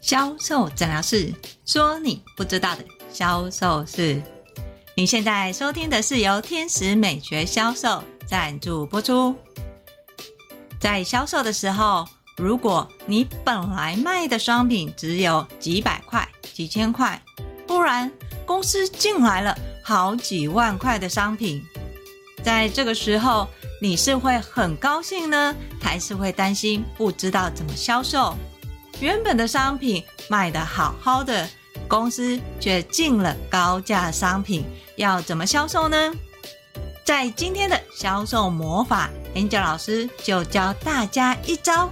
销售诊疗室说：“你不知道的销售事。”你现在收听的是由天使美学销售赞助播出。在销售的时候，如果你本来卖的商品只有几百块、几千块，突然公司进来了好几万块的商品，在这个时候，你是会很高兴呢，还是会担心不知道怎么销售？原本的商品卖得好好的，公司却进了高价商品，要怎么销售呢？在今天的销售魔法，Angel 老师就教大家一招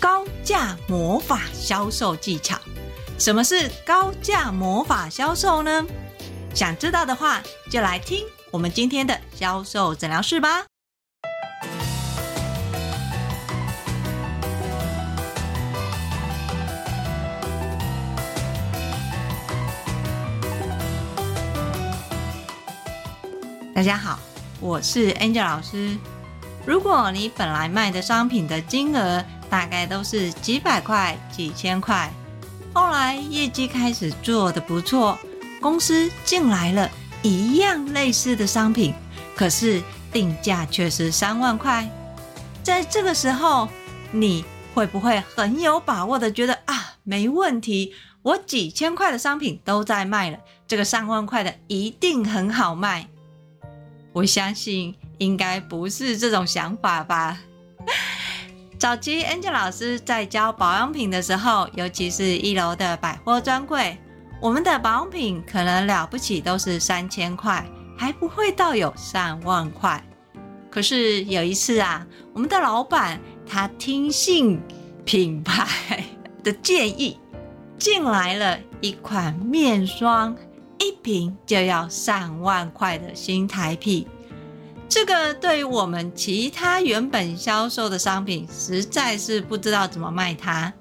高价魔法销售技巧。什么是高价魔法销售呢？想知道的话，就来听我们今天的销售诊疗室吧。大家好，我是 Angel 老师。如果你本来卖的商品的金额大概都是几百块、几千块，后来业绩开始做得不错，公司进来了一样类似的商品，可是定价却是三万块，在这个时候，你会不会很有把握的觉得啊，没问题，我几千块的商品都在卖了，这个三万块的一定很好卖？我相信应该不是这种想法吧。早期 Angel 老师在教保养品的时候，尤其是一楼的百货专柜，我们的保养品可能了不起都是三千块，还不会到有上万块。可是有一次啊，我们的老板他听信品牌的建议，进来了一款面霜。一瓶就要上万块的新台币，这个对于我们其他原本销售的商品，实在是不知道怎么卖它，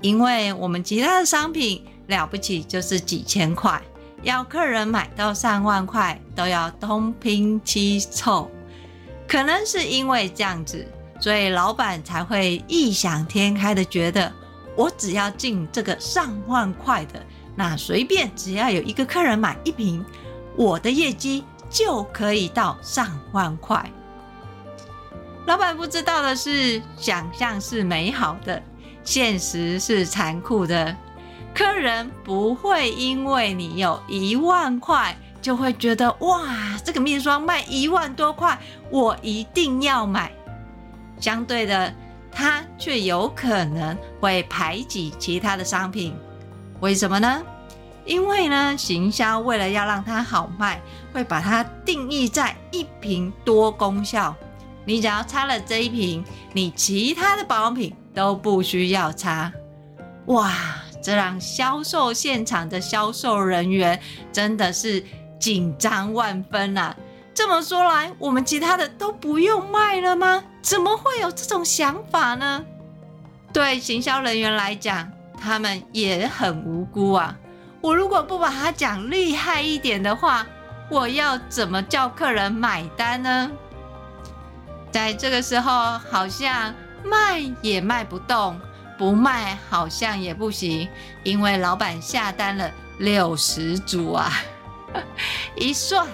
因为我们其他的商品了不起就是几千块，要客人买到上万块都要东拼西凑，可能是因为这样子，所以老板才会异想天开的觉得，我只要进这个上万块的。那随便只要有一个客人买一瓶，我的业绩就可以到上万块。老板不知道的是，想象是美好的，现实是残酷的。客人不会因为你有一万块，就会觉得哇，这个面霜卖一万多块，我一定要买。相对的，他却有可能会排挤其他的商品。为什么呢？因为呢，行销为了要让它好卖，会把它定义在一瓶多功效。你只要擦了这一瓶，你其他的保养品都不需要擦。哇，这让销售现场的销售人员真的是紧张万分啊！这么说来，我们其他的都不用卖了吗？怎么会有这种想法呢？对行销人员来讲，他们也很无辜啊！我如果不把它讲厉害一点的话，我要怎么叫客人买单呢？在这个时候，好像卖也卖不动，不卖好像也不行，因为老板下单了六十组啊！一算，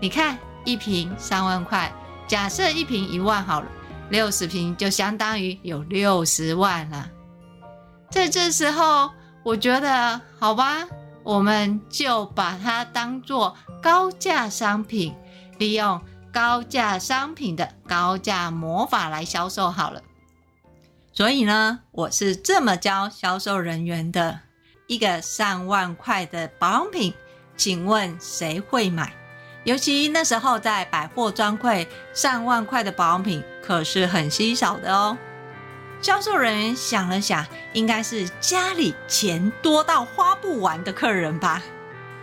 你看一瓶三万块，假设一瓶一万好了，六十瓶就相当于有六十万了。在这时候，我觉得好吧，我们就把它当做高价商品，利用高价商品的高价魔法来销售好了。所以呢，我是这么教销售人员的：一个上万块的保养品，请问谁会买？尤其那时候在百货专柜，上万块的保养品可是很稀少的哦。销售人员想了想，应该是家里钱多到花不完的客人吧？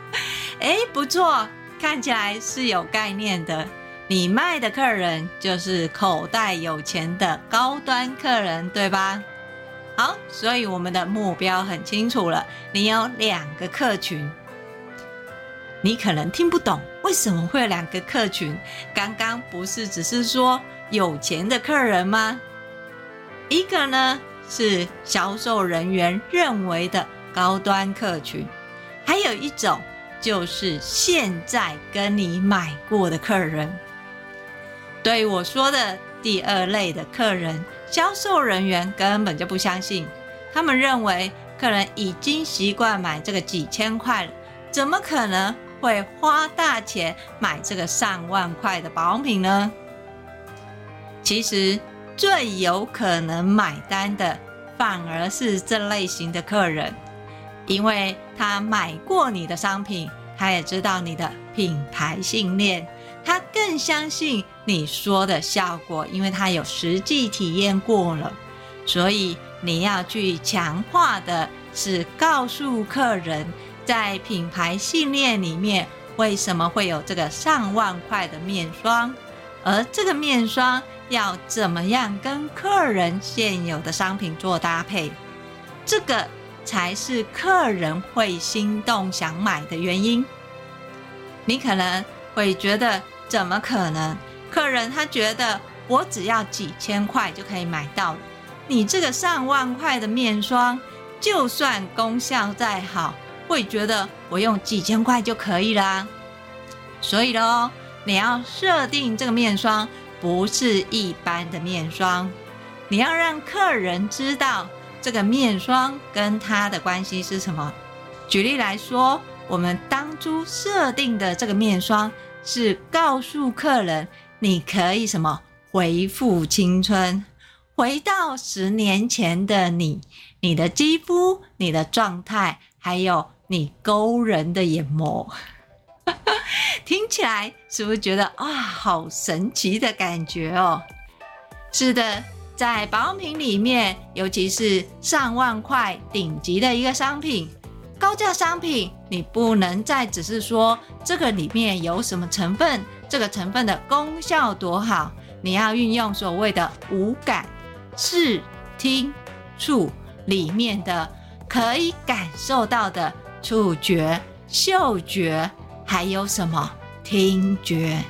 哎，不错，看起来是有概念的。你卖的客人就是口袋有钱的高端客人，对吧？好，所以我们的目标很清楚了。你有两个客群，你可能听不懂为什么会有两个客群。刚刚不是只是说有钱的客人吗？一个呢是销售人员认为的高端客群，还有一种就是现在跟你买过的客人。对于我说的第二类的客人，销售人员根本就不相信，他们认为客人已经习惯买这个几千块了，怎么可能会花大钱买这个上万块的保养品呢？其实最有可能买单的，反而是这类型的客人，因为他买过你的商品，他也知道你的品牌信念。他更相信你说的效果，因为他有实际体验过了。所以你要去强化的是告诉客人，在品牌信念里面，为什么会有这个上万块的面霜，而这个面霜要怎么样跟客人现有的商品做搭配，这个才是客人会心动想买的原因。你可能会觉得。怎么可能？客人他觉得我只要几千块就可以买到，你这个上万块的面霜，就算功效再好，会觉得我用几千块就可以啦。所以喽，你要设定这个面霜不是一般的面霜，你要让客人知道这个面霜跟他的关系是什么。举例来说，我们当初设定的这个面霜。是告诉客人，你可以什么恢复青春，回到十年前的你，你的肌肤、你的状态，还有你勾人的眼膜，听起来是不是觉得啊，好神奇的感觉哦？是的，在保养品里面，尤其是上万块顶级的一个商品。高价商品，你不能再只是说这个里面有什么成分，这个成分的功效多好，你要运用所谓的五感，视、听、触里面的可以感受到的触觉、嗅觉，还有什么听觉。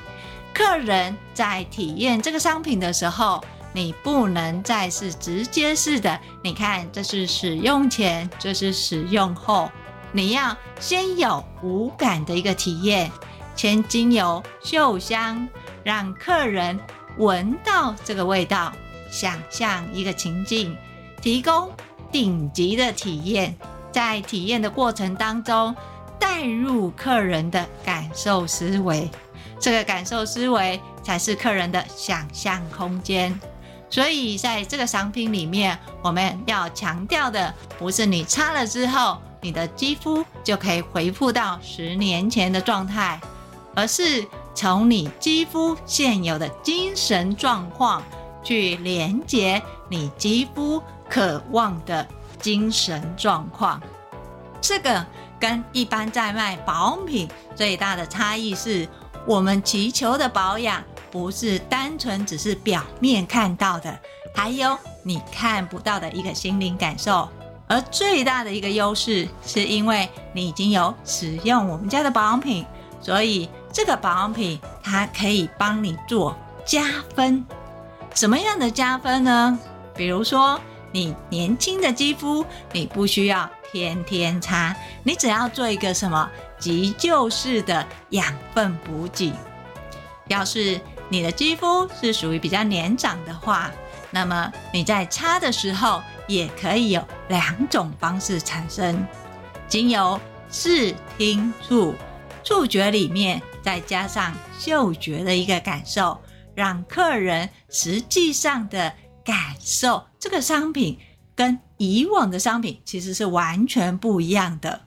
客人在体验这个商品的时候，你不能再是直接式的，你看，这是使用前，这是使用后，你要先有无感的一个体验，先经由嗅香，让客人闻到这个味道，想象一个情境，提供顶级的体验，在体验的过程当中，带入客人的感受思维，这个感受思维才是客人的想象空间。所以，在这个商品里面，我们要强调的不是你擦了之后，你的肌肤就可以恢复到十年前的状态，而是从你肌肤现有的精神状况去连接你肌肤渴望的精神状况。这个跟一般在卖保养品最大的差异是，我们祈求的保养。不是单纯只是表面看到的，还有你看不到的一个心灵感受。而最大的一个优势，是因为你已经有使用我们家的保养品，所以这个保养品它可以帮你做加分。什么样的加分呢？比如说你年轻的肌肤，你不需要天天擦，你只要做一个什么急救式的养分补给。要是你的肌肤是属于比较年长的话，那么你在擦的时候也可以有两种方式产生，经由视听触触觉里面再加上嗅觉的一个感受，让客人实际上的感受这个商品跟以往的商品其实是完全不一样的。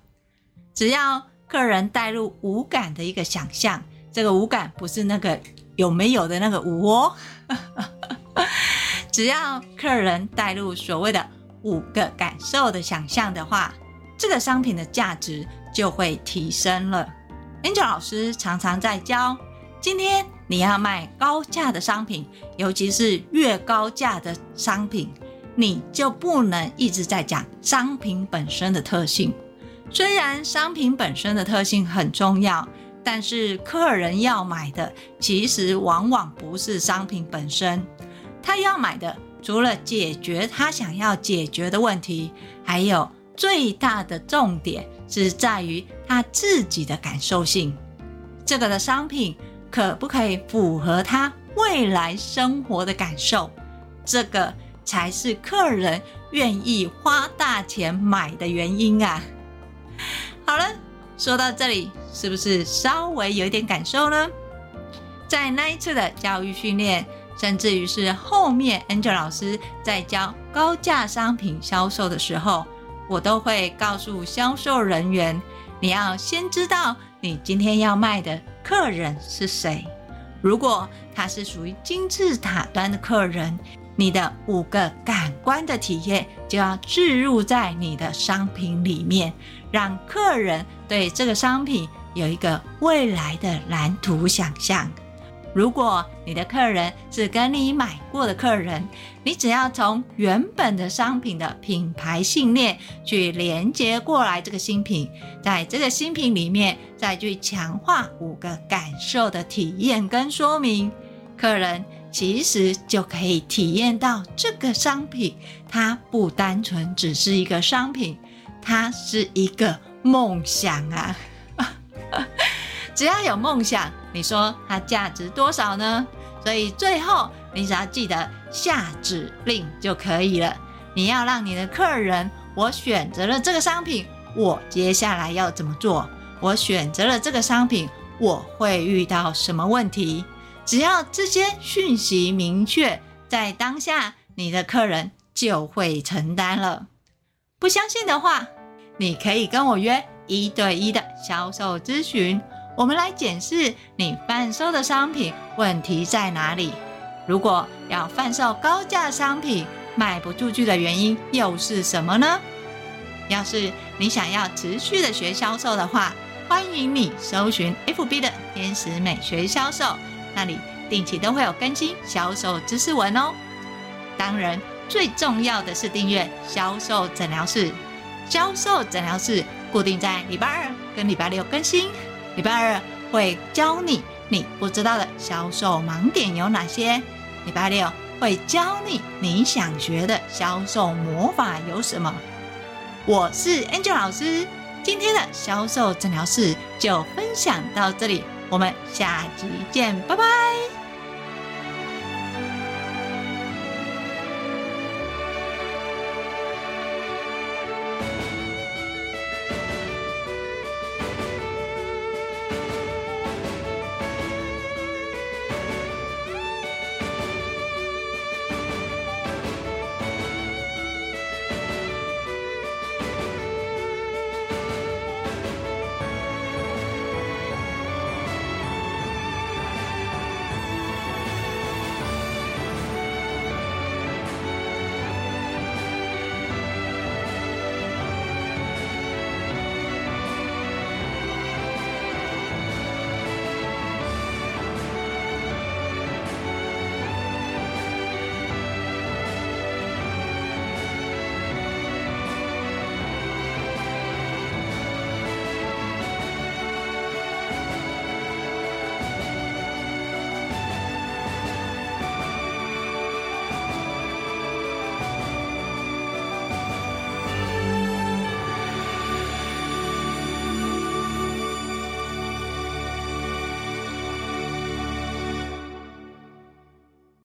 只要客人带入五感的一个想象，这个五感不是那个。有没有的那个无哦？只要客人带入所谓的五个感受的想象的话，这个商品的价值就会提升了。Angel 老师常常在教，今天你要卖高价的商品，尤其是越高价的商品，你就不能一直在讲商品本身的特性。虽然商品本身的特性很重要。但是客人要买的，其实往往不是商品本身，他要买的除了解决他想要解决的问题，还有最大的重点是在于他自己的感受性。这个的商品可不可以符合他未来生活的感受？这个才是客人愿意花大钱买的原因啊！好了，说到这里，是不是稍微有一点感受呢？在那一次的教育训练，甚至于是后面 Angel 老师在教高价商品销售的时候，我都会告诉销售人员：你要先知道你今天要卖的客人是谁。如果他是属于金字塔端的客人，你的五个感官的体验就要置入在你的商品里面，让客人对这个商品有一个未来的蓝图想象。如果你的客人是跟你买过的客人，你只要从原本的商品的品牌信念去连接过来这个新品，在这个新品里面再去强化五个感受的体验跟说明，客人其实就可以体验到这个商品，它不单纯只是一个商品，它是一个梦想啊！只要有梦想。你说它价值多少呢？所以最后你只要记得下指令就可以了。你要让你的客人，我选择了这个商品，我接下来要怎么做？我选择了这个商品，我会遇到什么问题？只要这些讯息明确，在当下你的客人就会承担了。不相信的话，你可以跟我约一对一的销售咨询。我们来检视你贩售的商品问题在哪里？如果要贩售高价商品卖不出去的原因又是什么呢？要是你想要持续的学销售的话，欢迎你搜寻 FB 的天使美学销售，那里定期都会有更新销售知识文哦。当然，最重要的是订阅销售诊疗室，销售诊疗室固定在礼拜二跟礼拜六更新。礼拜二会教你你不知道的销售盲点有哪些，礼拜六会教你你想学的销售魔法有什么。我是 Angel 老师，今天的销售诊疗室就分享到这里，我们下集见，拜拜。